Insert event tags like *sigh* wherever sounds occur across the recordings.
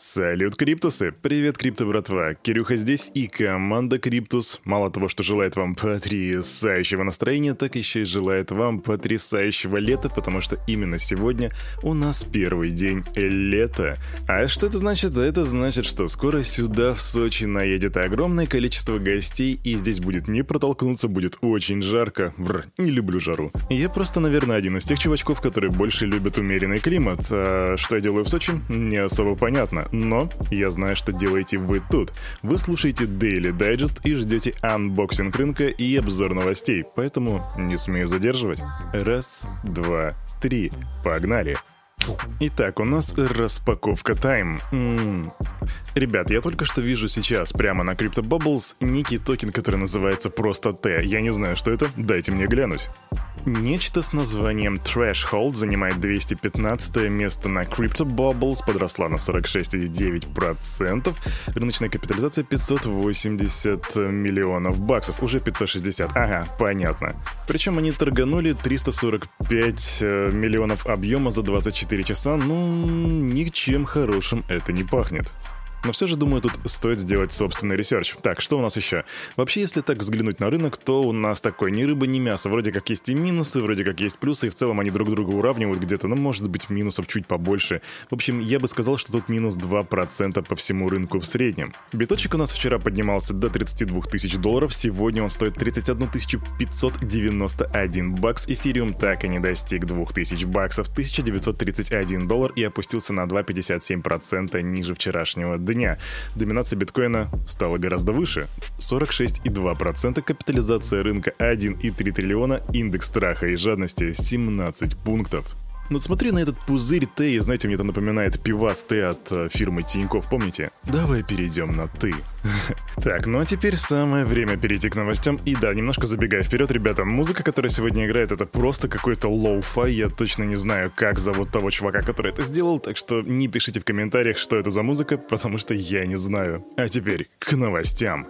Салют, Криптусы! Привет, Крипто братва! Кирюха здесь и команда Криптус. Мало того, что желает вам потрясающего настроения, так еще и желает вам потрясающего лета, потому что именно сегодня у нас первый день лета. А что это значит? Это значит, что скоро сюда, в Сочи, наедет огромное количество гостей, и здесь будет не протолкнуться, будет очень жарко. Бр, не люблю жару. Я просто, наверное, один из тех чувачков, которые больше любят умеренный климат. А что я делаю в Сочи, не особо понятно но я знаю, что делаете вы тут. Вы слушаете Daily Digest и ждете unboxing рынка и обзор новостей, поэтому не смею задерживать. Раз, два, три, погнали! Итак, у нас распаковка time. М-м. Ребят, я только что вижу сейчас прямо на Crypto Bubbles некий токен, который называется просто Т. Я не знаю, что это, дайте мне глянуть. Нечто с названием Threshold занимает 215 место на Crypto Bubbles, подросла на 46,9%. Рыночная капитализация 580 миллионов баксов, уже 560. Ага, понятно. Причем они торганули 345 э, миллионов объема за 24 часа, ну, ничем хорошим это не пахнет. Но все же, думаю, тут стоит сделать собственный research. Так, что у нас еще? Вообще, если так взглянуть на рынок, то у нас такой ни рыба, ни мясо. Вроде как есть и минусы, вроде как есть плюсы, и в целом они друг друга уравнивают где-то, ну, может быть, минусов чуть побольше. В общем, я бы сказал, что тут минус 2% по всему рынку в среднем. Биточек у нас вчера поднимался до 32 тысяч долларов, сегодня он стоит 31 591 бакс. Эфириум так и не достиг 2000 баксов, 1931 доллар и опустился на 2,57% ниже вчерашнего дня. Доминация биткоина стала гораздо выше. 46,2% капитализация рынка 1,3 триллиона, индекс страха и жадности 17 пунктов. Ну вот смотри на этот пузырь Т, и знаете, мне это напоминает пивас Т от э, фирмы Тиньков, помните? Давай перейдем на «ты». *laughs* Так, ну а теперь самое время перейти к новостям. И да, немножко забегая вперед, ребята, музыка, которая сегодня играет, это просто какой-то lo-fi. Я точно не знаю, как зовут того чувака, который это сделал, так что не пишите в комментариях, что это за музыка, потому что я не знаю. А теперь к новостям.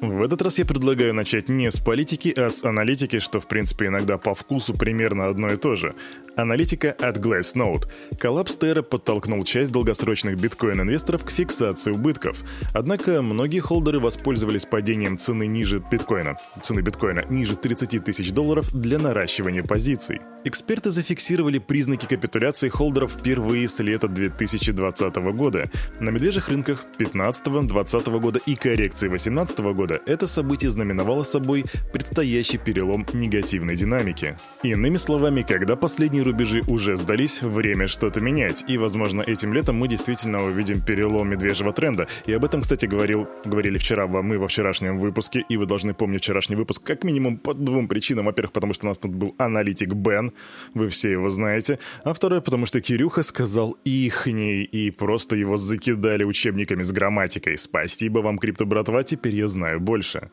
В этот раз я предлагаю начать не с политики, а с аналитики, что в принципе иногда по вкусу примерно одно и то же. Аналитика от Glassnode. Коллапс Terra подтолкнул часть долгосрочных биткоин-инвесторов к фиксации убытков. Однако многие холдеры воспользовались падением цены ниже биткоина, цены биткоина ниже 30 тысяч долларов для наращивания позиций. Эксперты зафиксировали признаки капитуляции холдеров впервые с лета 2020 года. На медвежьих рынках 15-20 года и коррекции 2018 года это событие знаменовало собой предстоящий перелом негативной динамики. Иными словами, когда последние рубежи уже сдались, время что-то менять. И, возможно, этим летом мы действительно увидим перелом медвежьего тренда. И об этом, кстати, говорил, говорили вчера мы во вчерашнем выпуске. И вы должны помнить вчерашний выпуск как минимум по двум причинам. Во-первых, потому что у нас тут был аналитик Бен, вы все его знаете. А второе, потому что Кирюха сказал ихней и просто его закидали учебниками с грамматикой. Спасибо вам, крипто братва, теперь я знаю больше.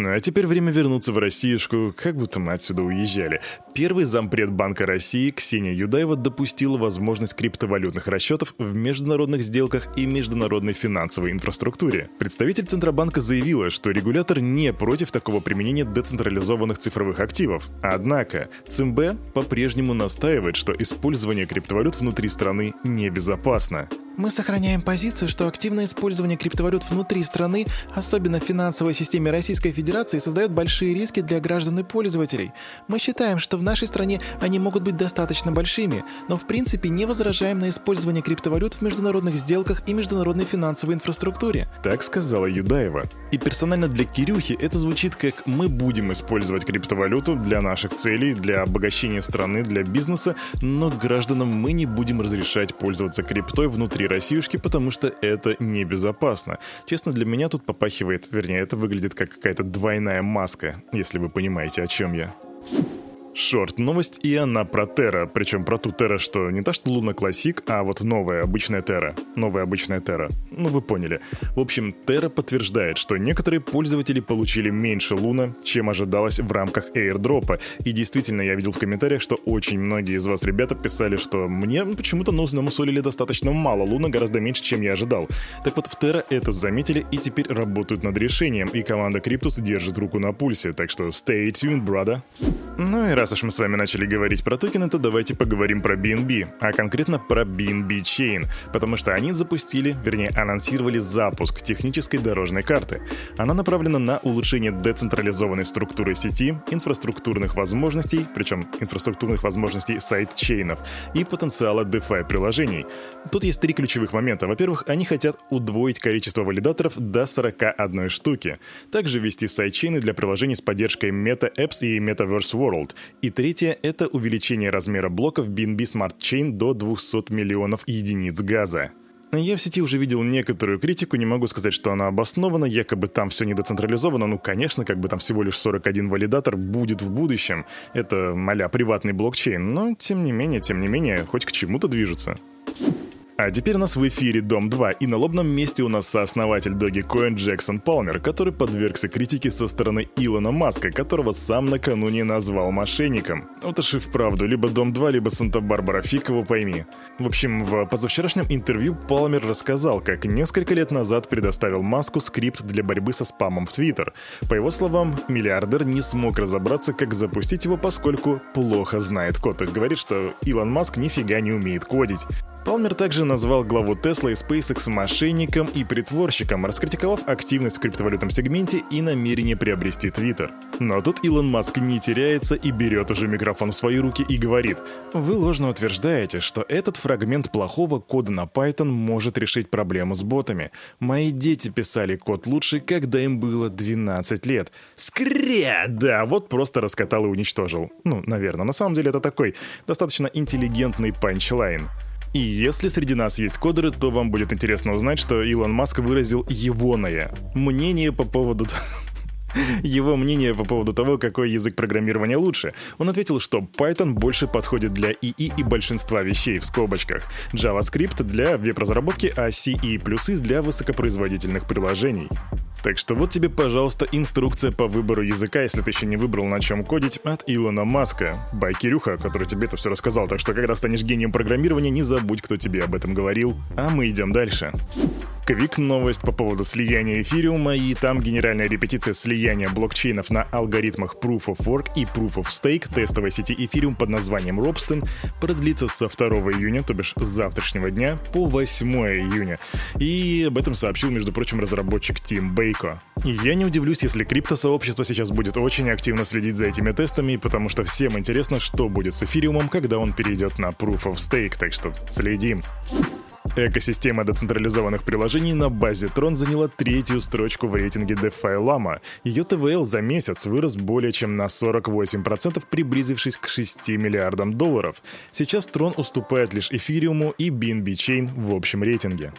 Ну а теперь время вернуться в Россиюшку, как будто мы отсюда уезжали. Первый зампред Банка России Ксения Юдаева допустила возможность криптовалютных расчетов в международных сделках и международной финансовой инфраструктуре. Представитель Центробанка заявила, что регулятор не против такого применения децентрализованных цифровых активов. Однако ЦМБ по-прежнему настаивает, что использование криптовалют внутри страны небезопасно. Мы сохраняем позицию, что активное использование криптовалют внутри страны, особенно в финансовой системе Российской Федерации, создает большие риски для граждан и пользователей. Мы считаем, что в нашей стране они могут быть достаточно большими, но в принципе не возражаем на использование криптовалют в международных сделках и международной финансовой инфраструктуре. Так сказала Юдаева. И персонально для Кирюхи это звучит как «мы будем использовать криптовалюту для наших целей, для обогащения страны, для бизнеса, но гражданам мы не будем разрешать пользоваться криптой внутри Россиюшки, потому что это небезопасно. Честно, для меня тут попахивает, вернее, это выглядит как какая-то двойная маска, если вы понимаете, о чем я. Шорт новость, и она про Терра. Причем про ту Терра, что не та, что Луна Классик, а вот новая обычная Терра. Новая обычная Терра. Ну, вы поняли. В общем, Терра подтверждает, что некоторые пользователи получили меньше Луна, чем ожидалось в рамках airdropа. И действительно, я видел в комментариях, что очень многие из вас, ребята, писали, что мне почему-то нужно мусолили достаточно мало Луна, гораздо меньше, чем я ожидал. Так вот, в Терра это заметили и теперь работают над решением, и команда Криптус держит руку на пульсе, так что stay tuned, brother. Ну и раз уж мы с вами начали говорить про токены, то давайте поговорим про BNB, а конкретно про BNB Chain, потому что они запустили, вернее анонсировали запуск технической дорожной карты. Она направлена на улучшение децентрализованной структуры сети, инфраструктурных возможностей, причем инфраструктурных возможностей сайт-чейнов и потенциала DeFi приложений. Тут есть три ключевых момента. Во-первых, они хотят удвоить количество валидаторов до 41 штуки. Также ввести сайт-чейны для приложений с поддержкой Meta Apps и Metaverse World. И третье — это увеличение размера блоков BNB Smart Chain до 200 миллионов единиц газа. Я в сети уже видел некоторую критику, не могу сказать, что она обоснована, якобы там все недоцентрализовано, ну, конечно, как бы там всего лишь 41 валидатор будет в будущем. Это, моля, приватный блокчейн, но, тем не менее, тем не менее, хоть к чему-то движется. А теперь у нас в эфире Дом 2, и на лобном месте у нас сооснователь Dogecoin Джексон Палмер, который подвергся критике со стороны Илона Маска, которого сам накануне назвал мошенником. Вот аж и вправду, либо Дом 2, либо Санта-Барбара, фиг его пойми. В общем, в позавчерашнем интервью Палмер рассказал, как несколько лет назад предоставил Маску скрипт для борьбы со спамом в Твиттер. По его словам, миллиардер не смог разобраться, как запустить его, поскольку плохо знает код. То есть говорит, что Илон Маск нифига не умеет кодить. Палмер также назвал главу Tesla и SpaceX мошенником и притворщиком, раскритиковав активность в криптовалютном сегменте и намерение приобрести Twitter. Но тут Илон Маск не теряется и берет уже микрофон в свои руки и говорит, «Вы ложно утверждаете, что этот фрагмент плохого кода на Python может решить проблему с ботами. Мои дети писали код лучше, когда им было 12 лет. Скря! Да, вот просто раскатал и уничтожил. Ну, наверное, на самом деле это такой достаточно интеллигентный панчлайн. И если среди нас есть кодеры, то вам будет интересно узнать, что Илон Маск выразил егоное мнение по поводу *laughs* его мнение по поводу того, какой язык программирования лучше. Он ответил, что Python больше подходит для ИИ и большинства вещей в скобочках, JavaScript для веб-разработки, а C и плюсы для высокопроизводительных приложений. Так что вот тебе, пожалуйста, инструкция по выбору языка, если ты еще не выбрал, на чем кодить, от Илона Маска. Бай Кирюха, который тебе это все рассказал. Так что, когда станешь гением программирования, не забудь, кто тебе об этом говорил. А мы идем дальше. Квик новость по поводу слияния эфириума, и там генеральная репетиция слияния блокчейнов на алгоритмах Proof of Work и Proof of Stake тестовой сети эфириум под названием Робстон продлится со 2 июня, то бишь с завтрашнего дня, по 8 июня. И об этом сообщил, между прочим, разработчик Тим Бейко. И я не удивлюсь, если криптосообщество сейчас будет очень активно следить за этими тестами, потому что всем интересно, что будет с эфириумом, когда он перейдет на Proof of Stake, так что следим. Экосистема децентрализованных приложений на базе Tron заняла третью строчку в рейтинге DeFi Lama. Ее ТВЛ за месяц вырос более чем на 48%, приблизившись к 6 миллиардам долларов. Сейчас Tron уступает лишь эфириуму и BNB Chain в общем рейтинге.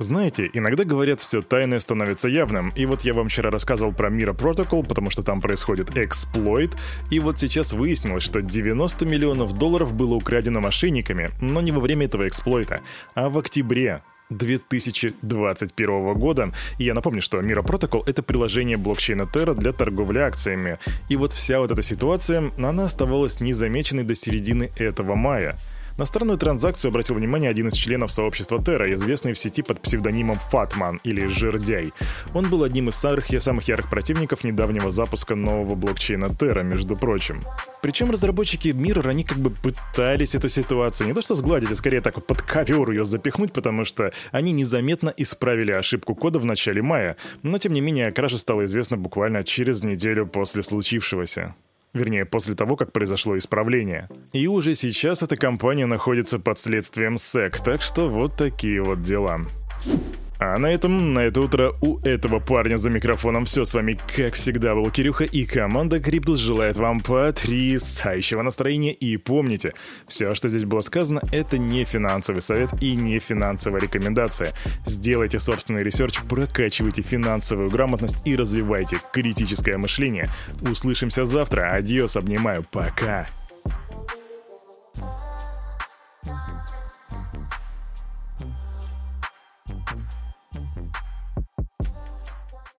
Знаете, иногда говорят, все тайное становится явным. И вот я вам вчера рассказывал про Mira Protocol, потому что там происходит эксплойт. И вот сейчас выяснилось, что 90 миллионов долларов было украдено мошенниками, но не во время этого эксплойта, а в октябре 2021 года. И я напомню, что Mira Protocol — это приложение блокчейна Terra для торговли акциями. И вот вся вот эта ситуация, она оставалась незамеченной до середины этого мая. На странную транзакцию обратил внимание один из членов сообщества Terra, известный в сети под псевдонимом Фатман или Жердяй. Он был одним из самых, самых ярых противников недавнего запуска нового блокчейна Terra, между прочим. Причем разработчики Mirror, они как бы пытались эту ситуацию не то что сгладить, а скорее так вот под ковер ее запихнуть, потому что они незаметно исправили ошибку кода в начале мая, но тем не менее кража стала известна буквально через неделю после случившегося. Вернее, после того, как произошло исправление. И уже сейчас эта компания находится под следствием SEC, так что вот такие вот дела. А на этом, на это утро у этого парня за микрофоном все. С вами, как всегда, был Кирюха и команда Криптус желает вам потрясающего настроения. И помните, все, что здесь было сказано, это не финансовый совет и не финансовая рекомендация. Сделайте собственный research, прокачивайте финансовую грамотность и развивайте критическое мышление. Услышимся завтра. Адьос, обнимаю. Пока.